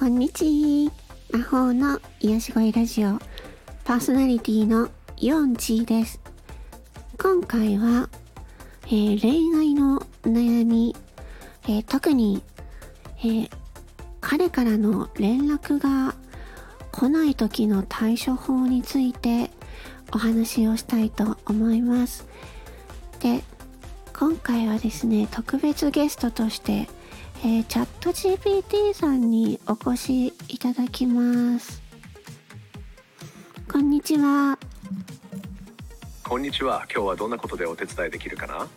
こんにちは。魔法の癒し声ラジオパーソナリティのヨンチーです。今回は、えー、恋愛の悩み、えー、特に、えー、彼からの連絡が来ない時の対処法についてお話をしたいと思います。で、今回はですね、特別ゲストとしてえー、チャット GPT さんにお越しいただきます。こんにちは。こんにちは。今日はどんなことでお手伝いできるかな？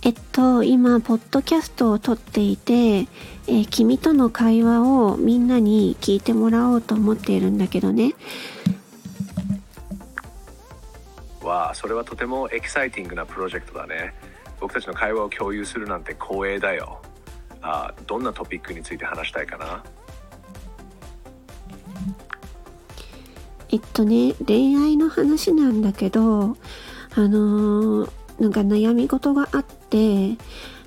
えっと、今、ポッドキャストを撮っていて、えー、君との会話をみんなに聞いてもらおうと思っているんだけどね。わあ、それはとてもエキサイティングなプロジェクトだね。僕たちの会話を共有するなんて光栄だよ。あどんなトピックについて話したいかな？えっとね恋愛の話なんだけどあのー、なんか悩み事があって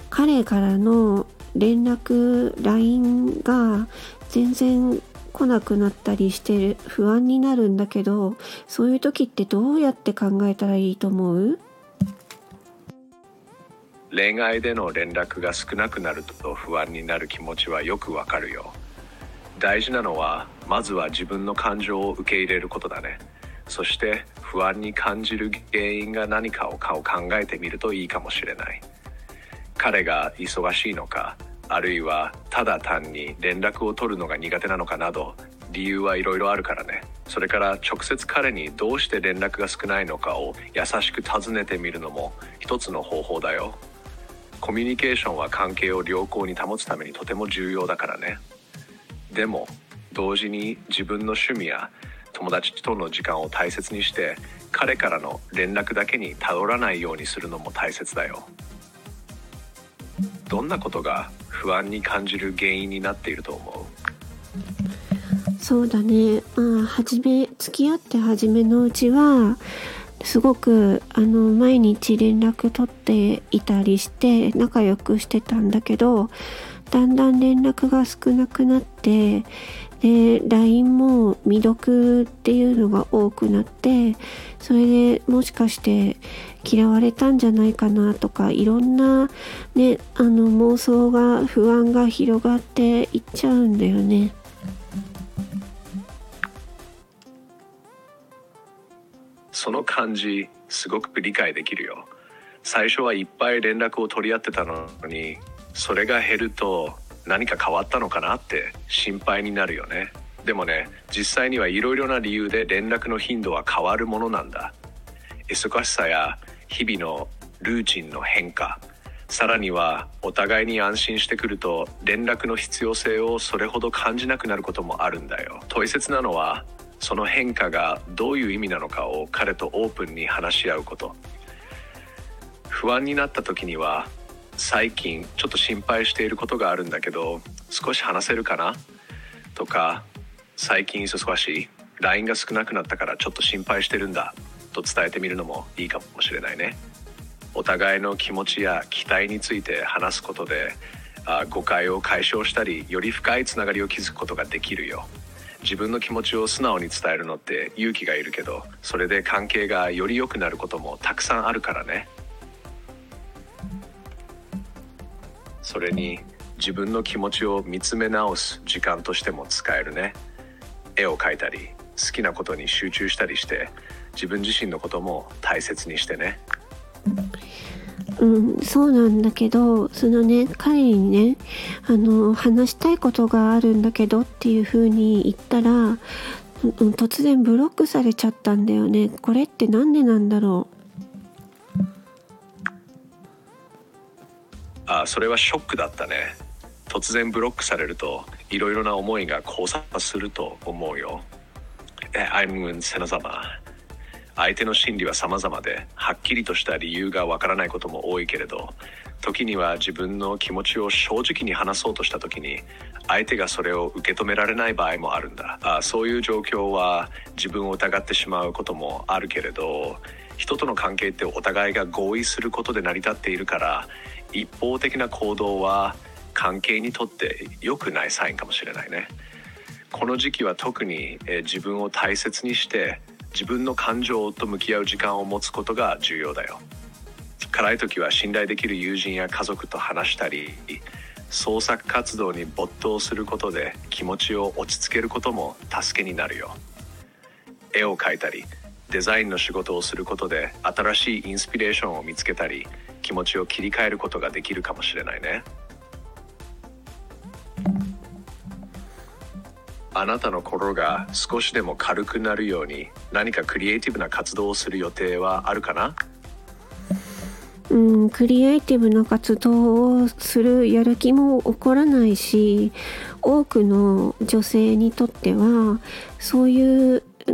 彼からの連絡 LINE が全然来なくなったりしてる不安になるんだけどそういう時ってどうやって考えたらいいと思う？恋愛での連絡が少なくなると不安になる気持ちはよくわかるよ。大事なのはまずは自分の感情を受け入れることだね。そして不安に感じる原因が何かをかを考えてみるといいかもしれない。彼が忙しいのかあるいはただ単に連絡を取るのが苦手なのかなど理由はいろいろあるからね。それから直接彼にどうして連絡が少ないのかを優しく尋ねてみるのも一つの方法だよ。コミュニケーションは関係を良好に保つためにとても重要だからね。でも同時に自分の趣味や友達との時間を大切にして彼からの連絡だけに頼らないようにするのも大切だよ。どんなことが不安に感じる原因になっていると思う？そうだね。まあ初め付き合って初めのうちはすごくあの毎日連絡取っていたりして仲良くしてたんだけどだんだん連絡が少なくなってで LINE も未読っていうのが多くなってそれでもしかして嫌われたんじゃないかなとかいろんなねあの妄想が不安が広がっていっちゃうんだよね。その感じすごく理解できるよ。最初はいっぱい連絡を取り合ってたのにそれが減ると何か変わったのかなって心配になるよね。でもね実際にはいろいろな理由で連絡の頻度は変わるものなんだ。忙しさや日々のルーチンの変化さらにはお互いに安心してくると連絡の必要性をそれほど感じなくなることもあるんだよ。大切なのはその変化がどういう意味なのかを彼とオープンに話し合うこと。不安になった時には最近ちょっと心配していることがあるんだけど少し話せるかな？とか最近忙しい LINE が少なくなったからちょっと心配してるんだと伝えてみるのもいいかもしれないね。お互いの気持ちや期待について話すことであ誤解を解消したりより深いつながりを築くことができるよ。自分の気持ちを素直に伝えるのって勇気がいるけどそれで関係がより良くなることもたくさんあるからねそれに自分の気持ちを見つめ直す時間としても使えるね絵を描いたり好きなことに集中したりして自分自身のことも大切にしてね。うん、そうなんだけど、そのね、彼にね、あの、話したいことがあるんだけどっていう風に言ったら、突然ブロックされちゃったんだよね。これってなんでなんだろう？あ、それはショックだったね。突然ブロックされると、いろいろな思いが交差すると思うよ。え、I'm セナ様。相手の心理は様々ではっきりとした理由がわからないことも多いけれど時には自分の気持ちを正直に話そうとした時に相手がそれを受け止められない場合もあるんだ。あそういう状況は自分を疑ってしまうこともあるけれど人との関係ってお互いが合意することで成り立っているから一方的な行動は関係にとって良くないサインかもしれないね。この時期は特に、自分を大切にして自分の感情と向き合う時間を持つことが重要だよ。辛い時は信頼できる友人や家族と話したり創作活動に没頭することで気持ちを落ち着けることも助けになるよ。絵を描いたりデザインの仕事をすることで新しいインスピレーションを見つけたり気持ちを切り替えることができるかもしれないね。あなたの心が少しでも軽くなるように何かクリエイティブな活動をする予定はあるかな？うん、クリエイティブな活動をするやる気も起こらないし多くの女性にとってはそういう、う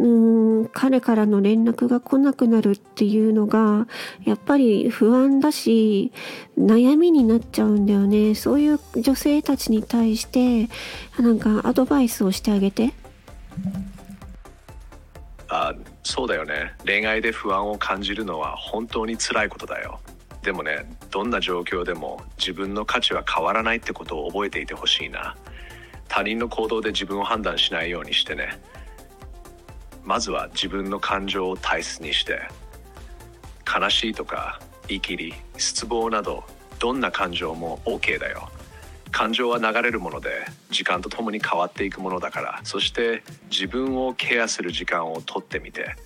ん、彼からの連絡が来なくなるっていうのがやっぱり不安だし悩みになっちゃうんだよね。そういう女性たちに対してなんかアドバイスをしてあげて。あそうだよね。恋愛で不安を感じるのは本当に辛いことだよ。でもねどんな状況でも自分の価値は変わらないってことを覚えていてほしいな。他人の行動で自分を判断しないようにしてね。まずは自分の感情を大切にして悲しいとかイキリ失望などどんな感情も OK だよ。感情は流れるもので時間とともに変わっていくものだから。そして自分をケアする時間をとってみて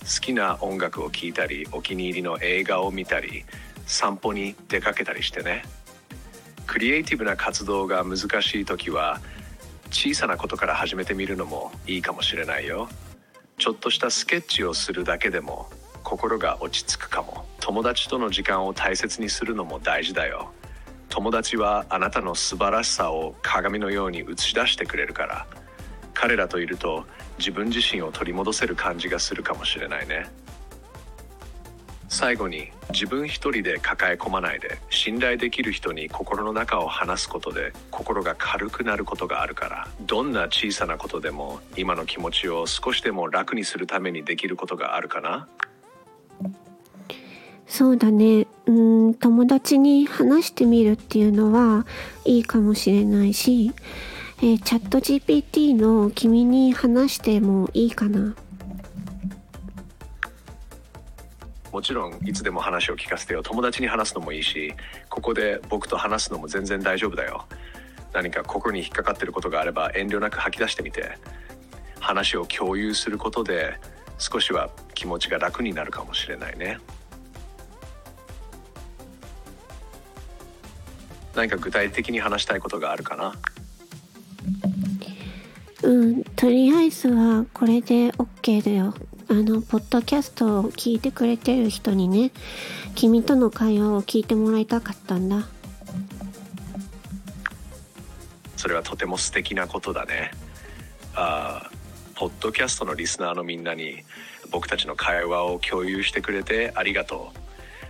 好きな音楽を聴いたりお気に入りの映画を見たり散歩に出かけたりしてね。クリエイティブな活動が難しい時は小さなことから始めてみるのもいいかもしれないよ。ちょっとしたスケッチをするだけでも心が落ち着くかも。友達との時間を大切にするのも大事だよ。友達はあなたの素晴らしさを鏡のように映し出してくれるから。彼らといると自分自身を取り戻せる感じがするかもしれないね。最後に自分一人で抱え込まないで信頼できる人に心の中を話すことで心が軽くなることがあるからどんな小さなことでも今の気持ちを少しでも楽にするためにできることがあるかな？そうだね。うん、友達に話してみるっていうのはいいかもしれないし、えーチャット GPT の君に話してもいいかな。もちろんいつでも話を聞かせてよ。友達に話すのもいいしここで僕と話すのも全然大丈夫だよ。何か心に引っかかってることがあれば遠慮なく吐き出してみて。話を共有することで少しは気持ちが楽になるかもしれないね。何か具体的に話したいことがあるかな？うん、とりあえずはこれで OK だよ。あの、ポッドキャストを聞いてくれてる人にね、君との会話を聞いてもらいたかったんだ。それはとても素敵なことだね。あーポッドキャストのリスナーのみんなに僕たちの会話を共有してくれてありがと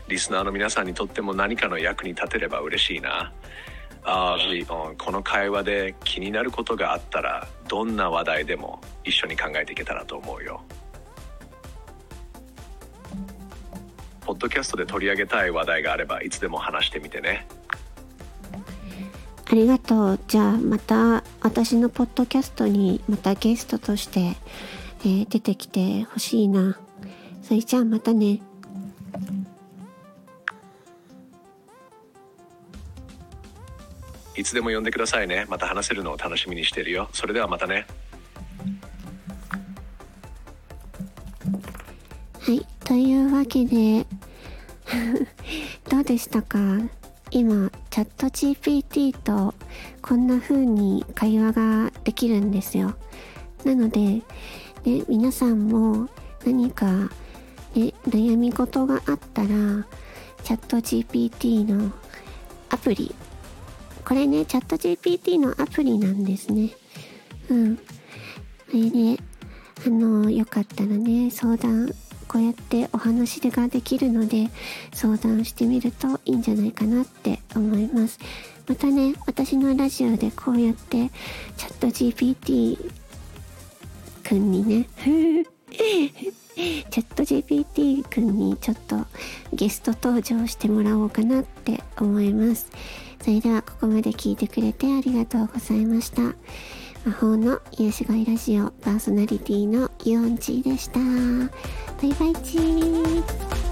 う。リスナーの皆さんにとっても何かの役に立てれば嬉しいな。あーこの会話で気になることがあったらどんな話題でも一緒に考えていけたらと思うよ。ポッドキャストで取り上げたい話題があればいつでも話してみてねありがとう。じゃあまた私のポッドキャストにまたゲストとして、えー出てきてほしいな。それじゃあまたね。いつでも呼んでくださいねまた話せるのを楽しみにしているよそれではまたねはい。というわけで、どうでしたか？今、チャット GPT とこんな風に会話ができるんですよ。なので、ね、皆さんも何か、ね、悩み事があったら、チャット GPT のアプリ、これね、チャット GPT のアプリなんですね。うん。これね、あの、よかったらね、相談、こうやってお話ができるので、相談してみるといいんじゃないかなって思います。またね、私のラジオでこうやって、チャット GPT くんにね、チャット GPT 君にちょっとゲスト登場してもらおうかなって思います。それではここまで聞いてくれてありがとうございました。魔法の癒し声ラジオパーソナリティのユオンチーでした。バイバイチー。